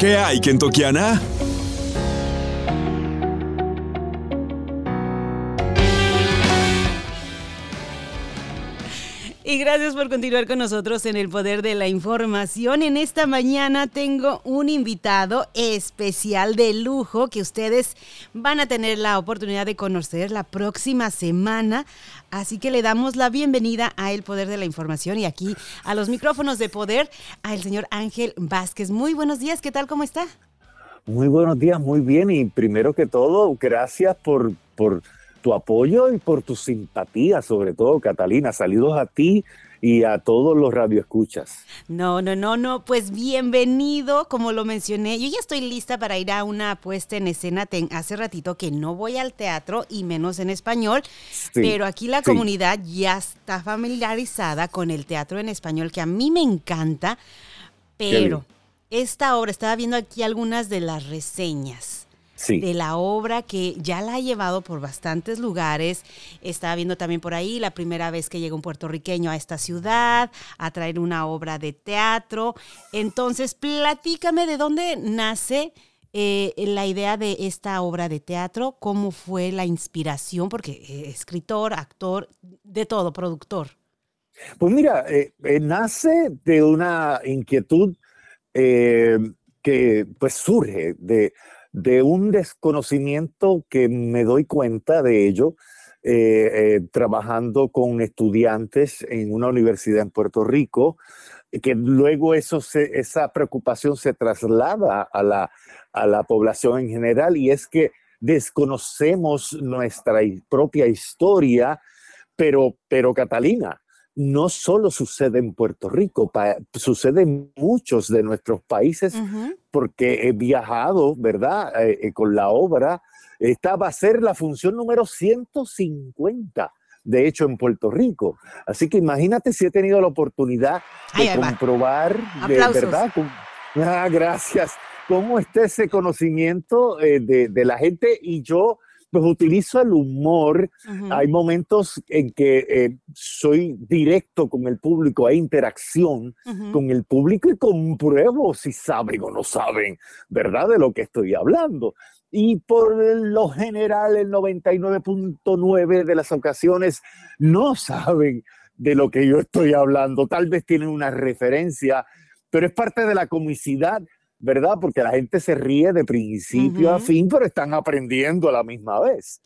¿Qué hay, Kentokiana? Y gracias por continuar con nosotros en el Poder de la Información. En esta mañana tengo un invitado especial de lujo que ustedes van a tener la oportunidad de conocer la próxima semana. Así que le damos la bienvenida a El Poder de la Información y aquí a los micrófonos de poder al señor Ángel Vázquez. Muy buenos días, ¿qué tal? ¿Cómo está? Muy buenos días, muy bien. Y primero que todo, gracias por... por tu apoyo y por tu simpatía, sobre todo, Catalina. Saludos a ti y a todos los radioescuchas. No, no, no, no, pues bienvenido, como lo mencioné, yo ya estoy lista para ir a una puesta en escena. hace ratito que no voy al teatro y menos en español, pero aquí la comunidad ya está familiarizada con el teatro en español, que a mí me encanta, pero esta obra, estaba viendo aquí algunas de las reseñas de la obra que ya la ha llevado por bastantes lugares. Estaba viendo también por ahí la primera vez que llega un puertorriqueño a esta ciudad a traer una obra de teatro. Entonces, platícame de dónde nace eh, la idea de esta obra de teatro, cómo fue la inspiración, porque eh, escritor, actor, de todo, productor. Pues mira, eh, nace de una inquietud que pues surge de de un desconocimiento que me doy cuenta de ello eh, eh, trabajando con estudiantes en una universidad en Puerto Rico, que luego eso esa preocupación se traslada a la, a la población en general y es que desconocemos nuestra propia historia, pero, pero Catalina, no solo sucede en Puerto Rico, sucede en muchos de nuestros países, porque he viajado, ¿verdad?, eh, eh, con la obra. Esta va a ser la función número 150 de hecho en Puerto Rico. Así que imagínate si he tenido la oportunidad de comprobar, de verdad, ah, gracias, cómo está ese conocimiento eh, de, de, la gente y yo pues utilizo el humor. Hay momentos en que eh, soy directo con el público, hay interacción con el público y compruebo si saben o no saben, ¿verdad? De lo que estoy hablando. Y por lo general, el 99.9 de las ocasiones no saben de lo que yo estoy hablando. Tal vez tienen una referencia, pero es parte de la comicidad ¿verdad? Porque la gente se ríe de principio a fin, pero están aprendiendo a la misma vez.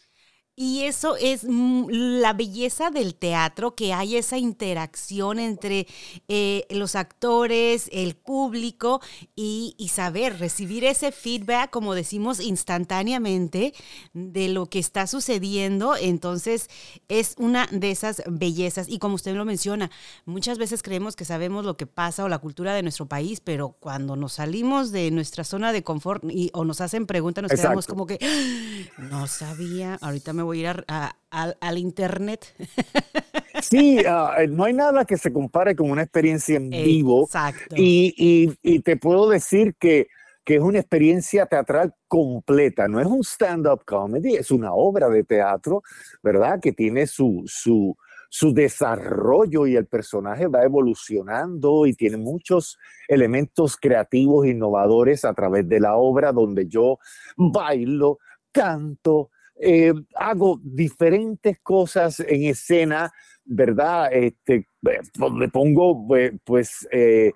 Y eso es la belleza del teatro, que hay esa interacción entre eh, los actores, el público y, saber recibir ese feedback, como decimos, instantáneamente de lo que está sucediendo. Entonces, es una de esas bellezas. Y como usted lo menciona, muchas veces creemos que sabemos lo que pasa o la cultura de nuestro país, pero cuando nos salimos de nuestra zona de confort y, o nos hacen preguntas, nos quedamos como que, ¡Ah! no sabía, ahorita me voy a ir al internet. Sí, ah, eh, no hay nada que se compare con una experiencia en vivo. Exacto. Y, y, te puedo decir que, que, es una experiencia teatral completa. No es un stand-up comedy, es una obra de teatro, ¿verdad? Que tiene su, su, su desarrollo y el personaje va evolucionando y tiene muchos elementos creativos, innovadores a través de la obra donde yo bailo, canto, eh, hago diferentes cosas en escena, ¿verdad? Este, le pongo pues eh,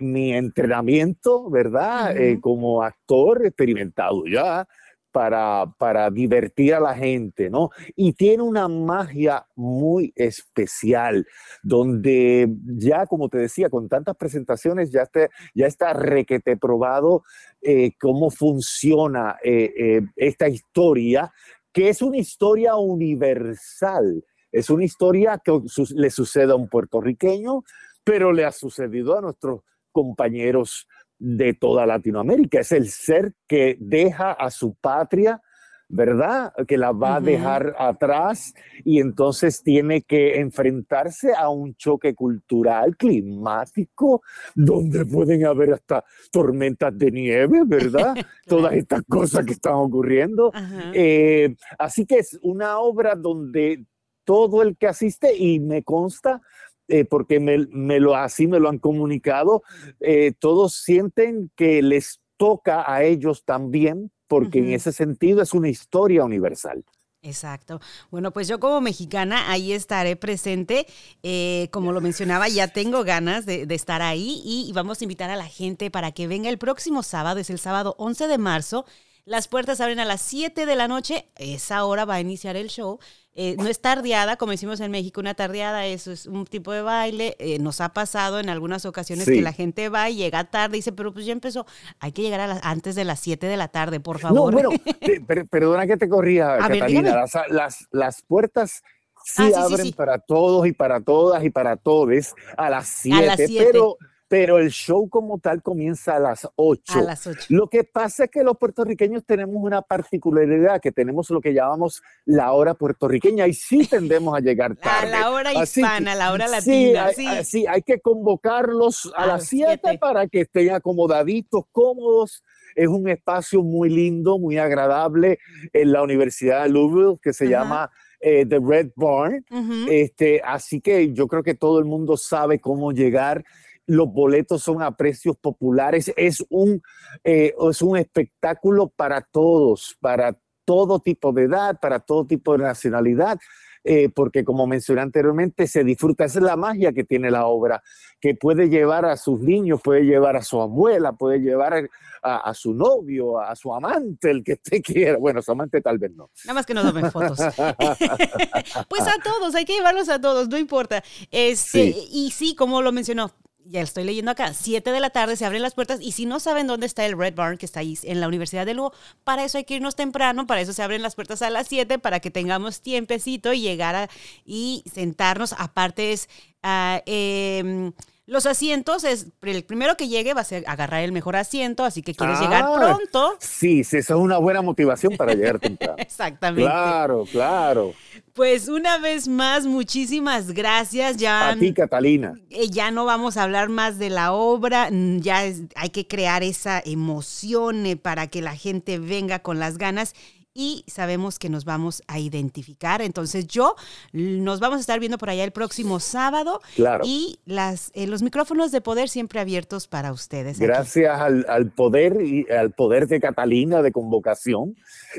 mi entrenamiento, ¿verdad? Eh, como actor experimentado ya, para, para divertir a la gente, ¿no? Y tiene una magia muy especial, donde ya, como te decía, con tantas presentaciones, ya, está, ya está requete probado eh, cómo funciona eh, eh, esta historia, que es una historia universal. Es una historia que le sucede a un puertorriqueño, pero le ha sucedido a nuestros compañeros de toda Latinoamérica. Es el ser que deja a su patria, ¿verdad? Que la va a dejar atrás y entonces tiene que enfrentarse a un choque cultural, climático, donde pueden haber hasta tormentas de nieve, ¿verdad? Todas estas cosas que están ocurriendo. Eh, así que es una obra donde todo el que asiste, y me consta, eh, porque me, lo, así me lo han comunicado, eh, todos sienten que les toca a ellos también, porque en ese sentido es una historia universal. Exacto. Bueno, pues yo como mexicana ahí estaré presente. Eh, como lo mencionaba, ya tengo ganas de, estar ahí y, vamos a invitar a la gente para que venga el próximo sábado, es el sábado 11 de marzo. Las puertas abren a las 7 de la noche, esa hora va a iniciar el show. Eh, no es tardeada, como decimos en México, una tardeada, eso es un tipo de baile. Eh, nos ha pasado en algunas ocasiones que la gente va y llega tarde y dice, pero pues ya empezó, hay que llegar a antes de las 7 de la tarde, por favor. No, bueno, perdona que te corría, Catalina, las, las, puertas sí, ah, abren para todos y para todas y para todos a las 7, pero pero el show como tal comienza a las 8. A las 8. Lo que pasa es que los puertorriqueños tenemos una particularidad, que tenemos lo que llamamos la hora puertorriqueña y sí tendemos a llegar tarde. A la hora hispana, la hora latina. Sí, Hay, sí. hay que convocarlos a, las 7 para que estén acomodaditos, cómodos. Es un espacio muy lindo, muy agradable en la Universidad de Louisville que se llama eh, The Red Barn. este, así que yo creo que todo el mundo sabe cómo llegar los boletos son a precios populares, es un, eh, es un espectáculo para todos, para todo tipo de edad, para todo tipo de nacionalidad. Eh, porque como mencioné anteriormente, se disfruta, esa es la magia que tiene la obra, que puede llevar a sus niños, puede llevar a su abuela, puede llevar a, su novio, a su amante, el que usted quiera. Bueno, su amante tal vez no. Nada más que no tomen fotos. pues a todos, hay que llevarlos a todos, no importa. Este, Y sí, como lo mencionó, ya estoy leyendo acá, 7 de la tarde se abren las puertas y si no saben dónde está el Red Barn, que está ahí en la Universidad de Lugo, para eso hay que irnos temprano, para eso se abren las puertas a las 7, para que tengamos tiempecito y llegar a, y sentarnos. Aparte es... Uh, eh, los asientos es el primero que llegue va a ser agarrar el mejor asiento, así que quieres llegar ah, pronto. Sí, sí, eso es una buena motivación para llegar temprano. Exactamente. Claro, claro. Pues una vez más, muchísimas gracias. Ya, a ti, Catalina. Eh, ya no vamos a hablar más de la obra, mm, ya hay que crear esa emoción eh, para que la gente venga con las ganas y sabemos que nos vamos a identificar. Entonces yo nos vamos a estar viendo por allá el próximo sábado claro. y las, eh, los micrófonos de poder siempre abiertos para ustedes. Gracias al, poder y al poder de Catalina de convocación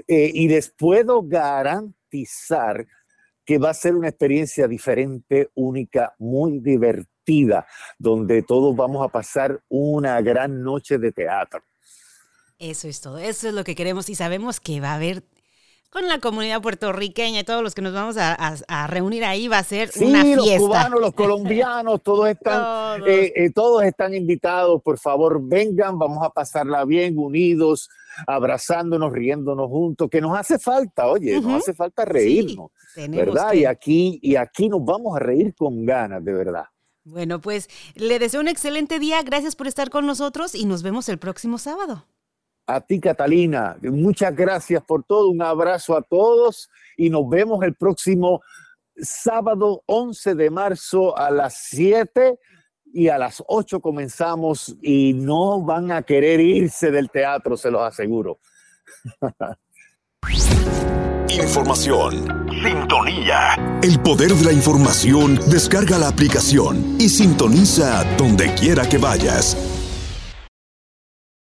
eh, y les puedo garantizar que va a ser una experiencia diferente, única, muy divertida, donde todos vamos a pasar una gran noche de teatro. Eso es todo, eso es lo que queremos y sabemos que va a haber con la comunidad puertorriqueña y todos los que nos vamos a, reunir ahí va a ser una fiesta. Los cubanos, los colombianos, todos están, eh, eh, todos. están invitados. Por favor, vengan, vamos a pasarla bien, unidos, abrazándonos, riéndonos juntos, que nos hace falta, oye, nos hace falta reírnos, ¿verdad? Y aquí y aquí nos vamos a reír con ganas, de verdad. Bueno, pues le deseo un excelente día. Gracias por estar con nosotros y nos vemos el próximo sábado. A ti, Catalina, muchas gracias por todo. Un abrazo a todos y nos vemos el próximo sábado 11 de marzo a las 7 y a las 8 comenzamos y no van a querer irse del teatro, se los aseguro. Información. Sintonía. El poder de la información. Descarga la aplicación y sintoniza donde quiera que vayas.